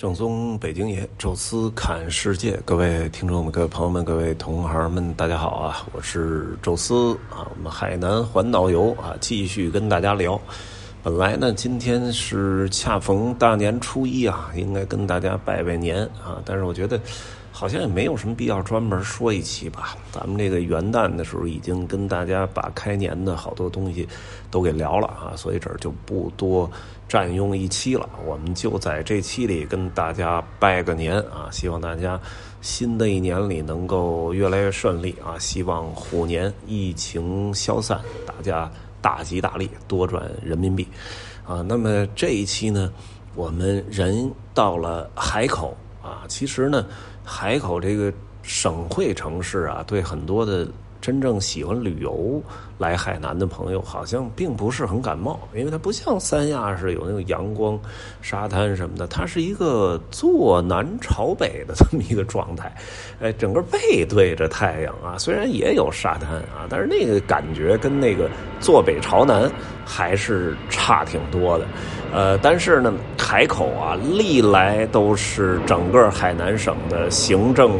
正宗北京爷，宙斯看世界，各位听众们、各位朋友们、各位同行们，大家好啊！我是宙斯啊，我们海南环岛游啊，继续跟大家聊。本来呢，今天是恰逢大年初一啊，应该跟大家拜拜年啊，但是我觉得。好像也没有什么必要专门说一期吧。咱们这个元旦的时候已经跟大家把开年的好多东西都给聊了啊，所以这儿就不多占用一期了。我们就在这期里跟大家拜个年啊，希望大家新的一年里能够越来越顺利啊，希望虎年疫情消散，大家大吉大利，多赚人民币啊。那么这一期呢，我们人到了海口啊，其实呢。海口这个省会城市啊，对很多的真正喜欢旅游来海南的朋友，好像并不是很感冒，因为它不像三亚是有那种阳光、沙滩什么的，它是一个坐南朝北的这么一个状态，哎，整个背对着太阳啊，虽然也有沙滩啊，但是那个感觉跟那个坐北朝南还是差挺多的。呃，但是呢，海口啊，历来都是整个海南省的行政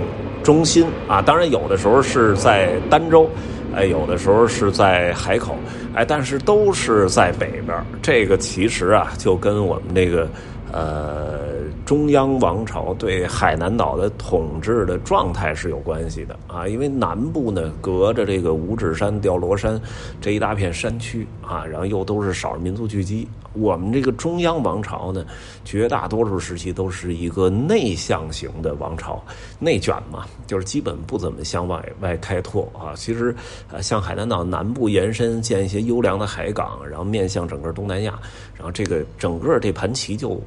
中心啊。当然，有的时候是在儋州，哎，有的时候是在海口，哎，但是都是在北边。这个其实啊，就跟我们那个呃中央王朝对海南岛的统治的状态是有关系的啊。因为南部呢，隔着这个五指山、吊罗山这一大片山区啊，然后又都是少数民族聚集。我们这个中央王朝呢，绝大多数时期都是一个内向型的王朝，内卷嘛，就是基本不怎么向外外开拓啊。其实，呃，向海南岛南部延伸，建一些优良的海港，然后面向整个东南亚，然后这个整个这盘棋就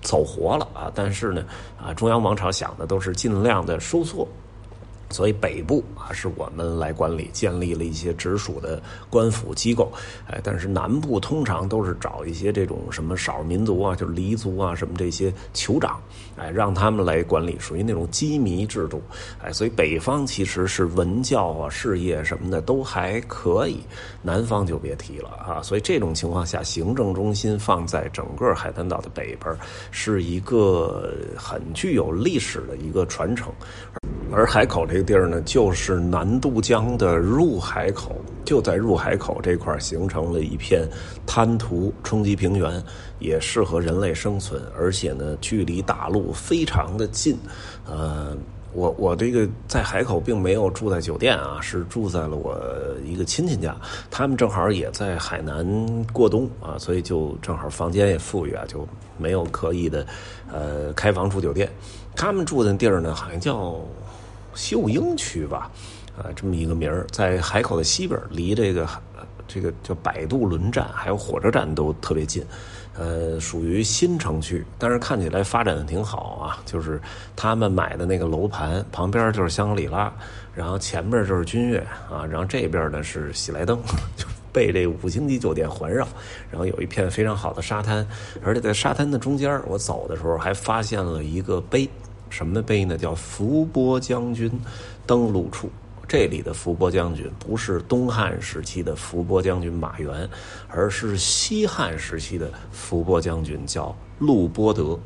走活了啊。但是呢，啊，中央王朝想的都是尽量的收缩。所以北部啊是我们来管理，建立了一些直属的官府机构，哎，但是南部通常都是找一些这种什么少数民族啊，就是黎族啊什么这些酋长，哎，让他们来管理，属于那种羁縻制度，哎，所以北方其实是文教啊、事业什么的都还可以，南方就别提了啊。所以这种情况下，行政中心放在整个海南岛的北边，是一个很具有历史的一个传承。而海口这个地儿呢，就是南渡江的入海口，就在入海口这块形成了一片滩涂冲积平原，也适合人类生存，而且呢，距离大陆非常的近。呃，我我这个在海口并没有住在酒店啊，是住在了我一个亲戚家，他们正好也在海南过冬啊，所以就正好房间也富裕啊，就没有刻意的呃开房住酒店。他们住的地儿呢，好像叫。秀英区吧，啊，这么一个名儿，在海口的西边，离这个这个叫摆渡轮站还有火车站都特别近，呃，属于新城区，但是看起来发展的挺好啊。就是他们买的那个楼盘旁边就是香格里拉，然后前面就是君悦啊，然后这边呢是喜来登，就被这五星级酒店环绕，然后有一片非常好的沙滩，而且在沙滩的中间，我走的时候还发现了一个碑。什么碑呢？叫伏波将军登陆处。这里的伏波将军不是东汉时期的伏波将军马援，而是西汉时期的伏波将军，叫陆波德。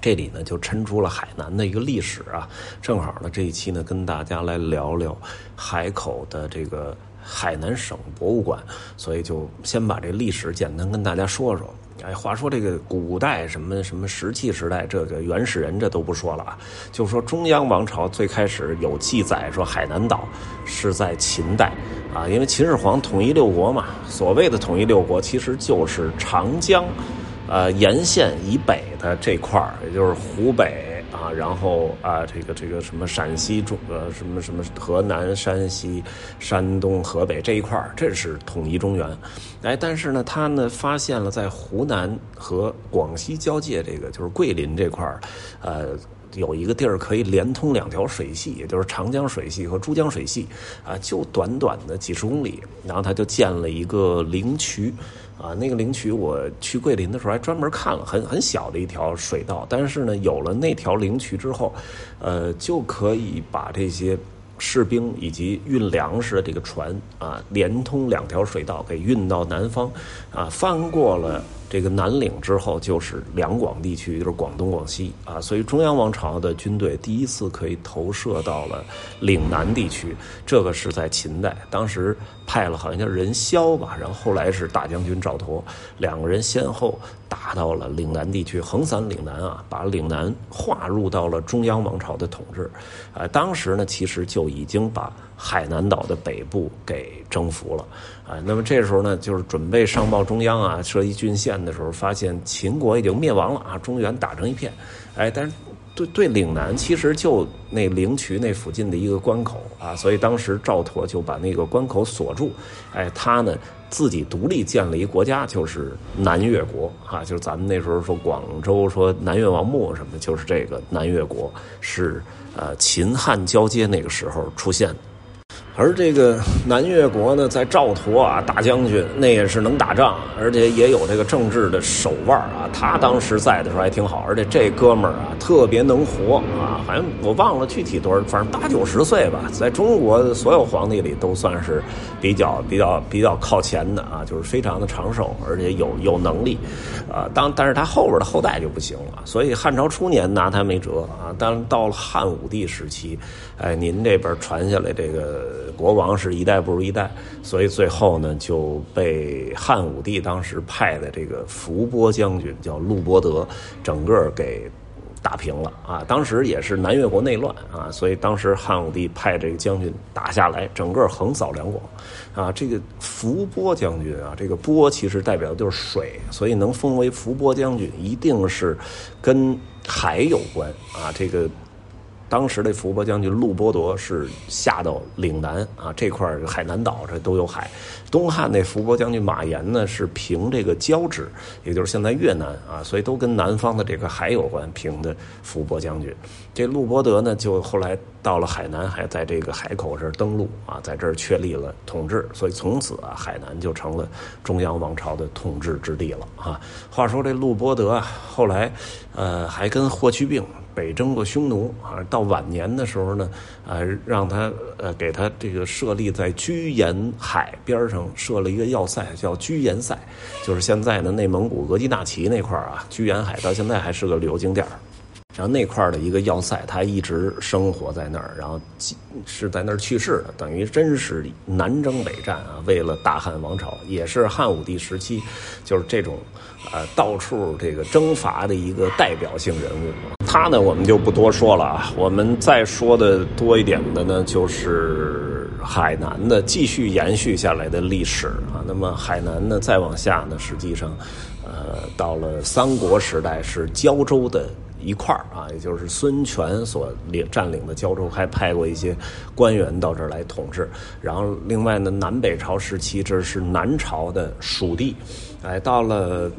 这里呢就抻出了海南的一个历史啊。正好呢这一期呢跟大家来聊聊海口的这个海南省博物馆，所以就先把这历史简单跟大家说说。哎，话说这个古代什么什么石器时代，这个原始人这都不说了啊，就说中央王朝最开始有记载说海南岛是在秦代啊，因为秦始皇统一六国嘛，所谓的统一六国其实就是长江，呃沿线以北的这块儿，也就是湖北。啊，然后啊，这个这个什么陕西中呃什么什么河南、山西、山东、河北这一块儿，这是统一中原。哎，但是呢，他呢发现了在湖南和广西交界这个就是桂林这块儿，呃，有一个地儿可以连通两条水系，也就是长江水系和珠江水系，啊，就短短的几十公里，然后他就建了一个灵渠。啊，那个灵渠，我去桂林的时候还专门看了，很很小的一条水道。但是呢，有了那条灵渠之后，呃，就可以把这些士兵以及运粮食的这个船啊，连通两条水道给运到南方，啊，翻过了这个南岭之后就是两广地区，就是广东、广西啊，所以中央王朝的军队第一次可以投射到了岭南地区。这个是在秦代，当时派了好像叫任嚣吧，然后后来是大将军赵佗，两个人先后打到了岭南地区，横扫岭南啊，把岭南划入到了中央王朝的统治。啊，当时呢，其实就已经把海南岛的北部给征服了。啊，那么这时候呢，就是准备上报中央啊，设立郡县的时候，发现秦国已经灭亡了啊，中原打成一片。哎，但是。对对，岭南其实就那灵渠那附近的一个关口啊，所以当时赵佗就把那个关口锁住，哎，他呢自己独立建了一国家，就是南越国啊，就是咱们那时候说广州说南越王墓什么，就是这个南越国是呃秦汉交接那个时候出现的。而这个南越国呢，在赵佗啊，大将军那也是能打仗，而且也有这个政治的手腕啊。他当时在的时候还挺好，而且这哥们儿啊，特别能活啊。好像我忘了具体多少，反正八九十岁吧。在中国所有皇帝里，都算是比较比较比较靠前的啊，就是非常的长寿，而且有有能力啊。当但是他后边的后代就不行了，所以汉朝初年拿他没辙啊。但到了汉武帝时期，哎，您这边传下来这个。国王是一代不如一代，所以最后呢就被汉武帝当时派的这个伏波将军叫陆伯德，整个给打平了啊！当时也是南越国内乱啊，所以当时汉武帝派这个将军打下来，整个横扫两广啊。这个伏波将军啊，这个波其实代表的就是水，所以能封为伏波将军，一定是跟海有关啊。这个。当时的伏波将军陆伯铎是下到岭南啊这块海南岛这都有海。东汉那伏波将军马岩呢是平这个交趾，也就是现在越南啊，所以都跟南方的这个海有关。平的伏波将军，这陆伯德呢就后来到了海南，还在这个海口这儿登陆啊，在这儿确立了统治，所以从此啊海南就成了中央王朝的统治之地了啊。话说这陆伯德啊，后来呃还跟霍去病。北征过匈奴啊，到晚年的时候呢，呃，让他呃给他这个设立在居延海边上设了一个要塞，叫居延塞，就是现在的内蒙古额济纳旗那块啊，居延海到现在还是个旅游景点然后那块的一个要塞，他一直生活在那儿，然后是在那儿去世的，等于真是南征北战啊，为了大汉王朝，也是汉武帝时期，就是这种呃到处这个征伐的一个代表性人物。他呢，我们就不多说了啊，我们再说的多一点的呢，就是海南的继续延续下来的历史啊。那么海南呢，再往下呢，实际上，呃，到了三国时代是胶州的。一块儿啊，也就是孙权所领占领的胶州，还派过一些官员到这儿来统治。然后，另外呢，南北朝时期这是南朝的属地。哎，到了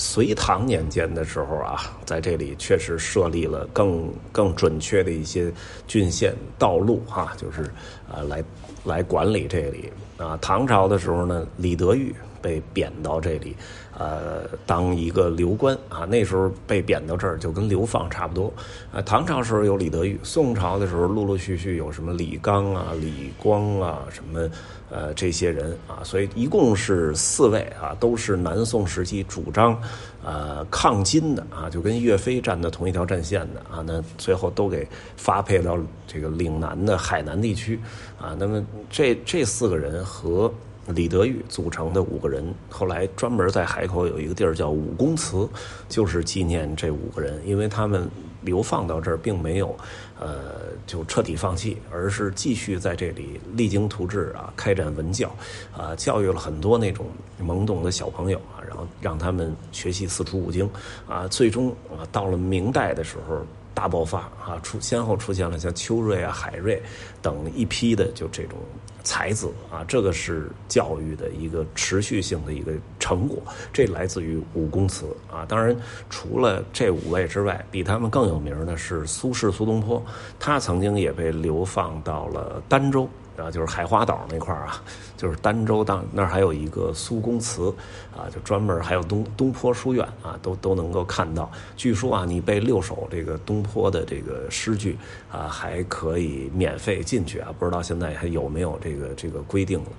隋唐年间的时候啊，在这里确实设立了更更准确的一些郡县道路哈，就是啊来来管理这里啊。唐朝的时候呢，李德裕被贬到这里。呃，当一个流官啊，那时候被贬到这儿就跟流放差不多。啊，唐朝时候有李德裕，宋朝的时候陆陆续续有什么李纲啊、李光啊，什么呃这些人啊，所以一共是四位啊，都是南宋时期主张呃抗金的啊，就跟岳飞站在同一条战线的啊，那最后都给发配到这个岭南的海南地区啊。那么这这四个人和。李德裕组成的五个人，后来专门在海口有一个地儿叫武公祠，就是纪念这五个人，因为他们流放到这儿，并没有，呃，就彻底放弃，而是继续在这里励精图治啊，开展文教，啊，教育了很多那种懵懂的小朋友啊，然后让他们学习四书五经，啊，最终啊，到了明代的时候。大爆发啊！出先后出现了像邱瑞啊、海瑞等一批的就这种才子啊，这个是教育的一个持续性的一个成果。这来自于武公祠啊。当然，除了这五位之外，比他们更有名的是苏轼苏东坡，他曾经也被流放到了儋州。啊，就是海花岛那块儿啊，就是儋州当那儿还有一个苏公祠啊，就专门还有东东坡书院啊，都都能够看到。据说啊，你背六首这个东坡的这个诗句啊，还可以免费进去啊。不知道现在还有没有这个这个规定了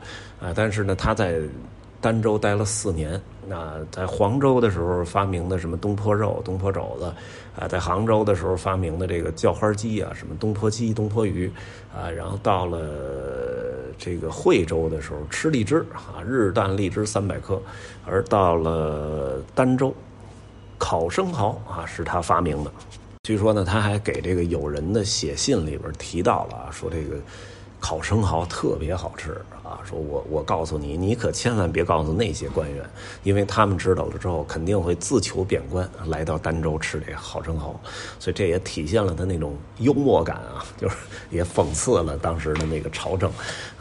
啊？但是呢，他在儋州待了四年。那在黄州的时候发明的什么东坡肉、东坡肘子，啊，在杭州的时候发明的这个叫花鸡啊，什么东坡鸡、东坡鱼，啊，然后到了这个惠州的时候吃荔枝啊，日啖荔枝三百颗，而到了儋州，烤生蚝啊是他发明的。据说呢，他还给这个友人的写信里边提到了，说这个烤生蚝特别好吃啊。说我我告诉你，你可千万别告诉那些官员，因为他们知道了之后肯定会自求贬官，来到儋州吃这个好生蚝。所以这也体现了他那种幽默感啊，就是也讽刺了当时的那个朝政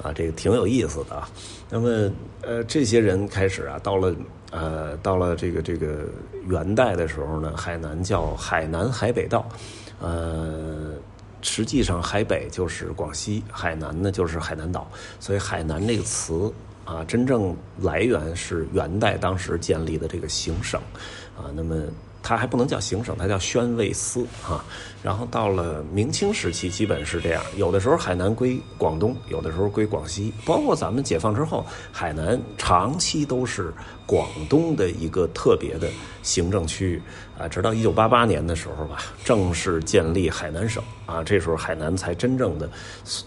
啊，这个挺有意思的啊。那么呃，这些人开始啊，到了。呃，到了这个这个元代的时候呢，海南叫海南海北道，呃，实际上海北就是广西，海南呢就是海南岛，所以海南这个词啊，真正来源是元代当时建立的这个行省，啊，那么。它还不能叫行省，它叫宣慰司啊。然后到了明清时期，基本是这样：有的时候海南归广东，有的时候归广西。包括咱们解放之后，海南长期都是广东的一个特别的行政区域啊。直到一九八八年的时候吧，正式建立海南省啊，这时候海南才真正的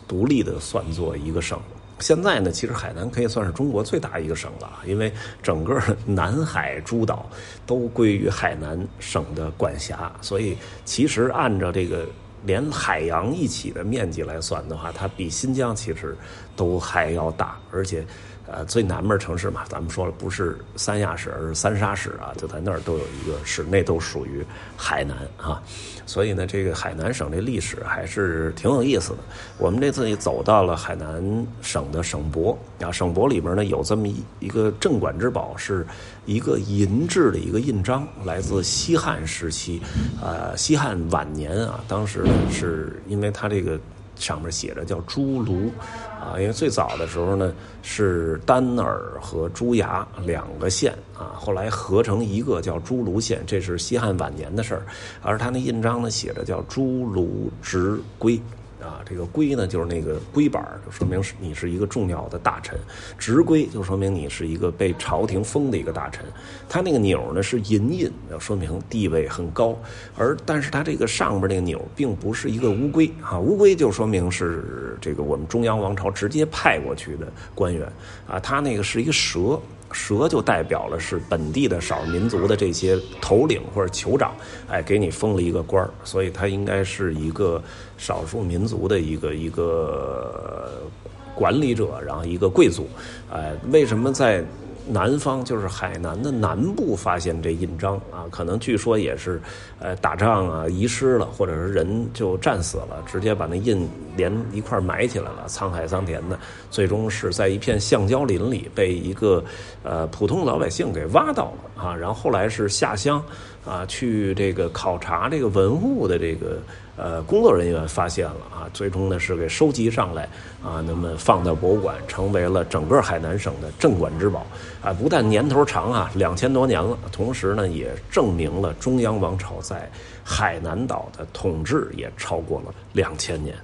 独立的算作一个省。现在呢，其实海南可以算是中国最大一个省了，因为整个南海诸岛都归于海南省的管辖，所以其实按照这个连海洋一起的面积来算的话，它比新疆其实都还要大，而且。呃，最南边城市嘛，咱们说了不是三亚市，而是三沙市啊，就在那儿都有一个市，那都属于海南啊。所以呢，这个海南省这历史还是挺有意思的。我们这次走到了海南省的省博啊，省博里边呢有这么一一个镇馆之宝，是一个银制的一个印章，来自西汉时期，呃，西汉晚年啊，当时呢是因为它这个。上面写着叫朱卢，啊，因为最早的时候呢是丹耳和朱牙两个县啊，后来合成一个叫朱卢县，这是西汉晚年的事儿，而他那印章呢写着叫朱卢直归。啊，这个龟呢，就是那个龟板就说明是你是一个重要的大臣；直龟就说明你是一个被朝廷封的一个大臣。它那个钮呢是银印，要说明地位很高。而但是它这个上边那个钮并不是一个乌龟啊，乌龟就说明是这个我们中央王朝直接派过去的官员啊，它那个是一个蛇。蛇就代表了是本地的少数民族的这些头领或者酋长，哎，给你封了一个官儿，所以他应该是一个少数民族的一个一个管理者，然后一个贵族，哎，为什么在？南方就是海南的南部发现这印章啊，可能据说也是，呃，打仗啊遗失了，或者是人就战死了，直接把那印连一块埋起来了，沧海桑田的，最终是在一片橡胶林里被一个呃普通老百姓给挖到了啊，然后后来是下乡啊去这个考察这个文物的这个。呃，工作人员发现了啊，最终呢是给收集上来啊，那么放到博物馆，成为了整个海南省的镇馆之宝啊。不但年头长啊，两千多年了，同时呢也证明了中央王朝在海南岛的统治也超过了两千年。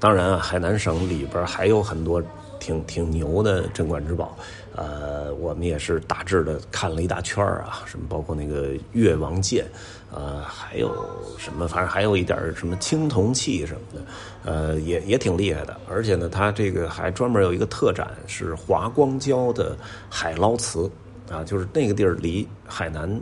当然啊，海南省里边还有很多。挺挺牛的镇馆之宝，呃，我们也是大致的看了一大圈啊，什么包括那个越王剑，呃，还有什么，反正还有一点什么青铜器什么的，呃，也也挺厉害的。而且呢，它这个还专门有一个特展，是华光礁的海捞瓷，啊，就是那个地儿离海南。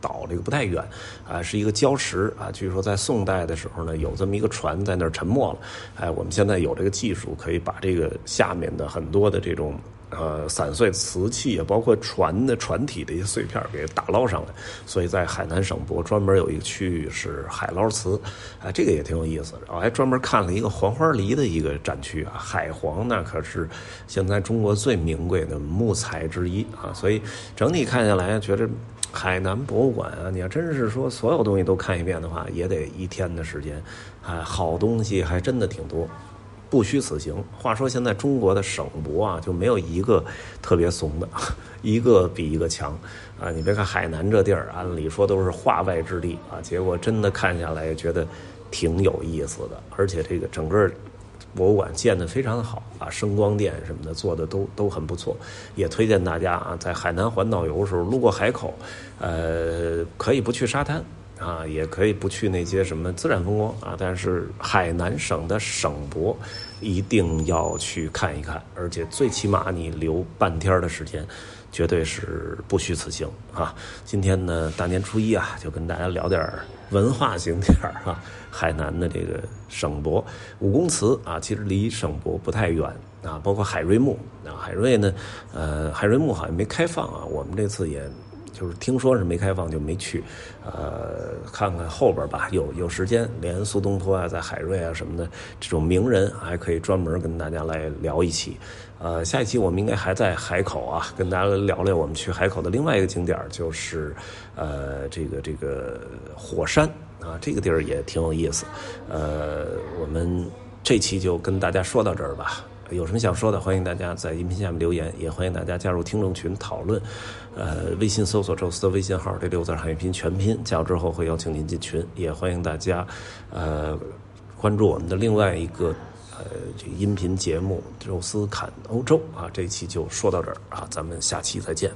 岛这个不太远，啊，是一个礁石啊。据说在宋代的时候呢，有这么一个船在那儿沉没了。哎，我们现在有这个技术，可以把这个下面的很多的这种呃散碎瓷器啊，包括船的船体的一些碎片给打捞上来。所以在海南省博专门有一个区域是海捞瓷，啊，这个也挺有意思。我还专门看了一个黄花梨的一个展区啊，海黄那可是现在中国最名贵的木材之一啊。所以整体看下来，觉得。海南博物馆啊，你要真是说所有东西都看一遍的话，也得一天的时间。哎，好东西还真的挺多，不虚此行。话说现在中国的省博啊，就没有一个特别怂的，一个比一个强啊。你别看海南这地儿，按理说都是化外之地啊，结果真的看下来觉得挺有意思的，而且这个整个博物馆建的非常的好啊，声光电什么的做的都都很不错，也推荐大家啊，在海南环岛游的时候路过海口，呃，可以不去沙滩。啊，也可以不去那些什么自然风光啊，但是海南省的省博一定要去看一看，而且最起码你留半天的时间，绝对是不虚此行啊！今天呢，大年初一啊，就跟大家聊点文化景点啊，海南的这个省博武功祠啊，其实离省博不太远啊，包括海瑞墓啊，海瑞呢，呃，海瑞墓好像没开放啊，我们这次也。就是听说是没开放就没去，呃，看看后边吧。有有时间，连苏东坡啊，在海瑞啊什么的这种名人，还可以专门跟大家来聊一期。呃，下一期我们应该还在海口啊，跟大家聊聊我们去海口的另外一个景点，就是呃这个这个火山啊，这个地儿也挺有意思。呃，我们这期就跟大家说到这儿吧。有什么想说的，欢迎大家在音频下面留言，也欢迎大家加入听众群讨论。呃，微信搜索“宙斯”的微信号，这六字汉语拼音全拼，加入之后会邀请您进群。也欢迎大家，呃，关注我们的另外一个呃这个音频节目《宙斯侃欧洲》啊。这一期就说到这儿啊，咱们下期再见。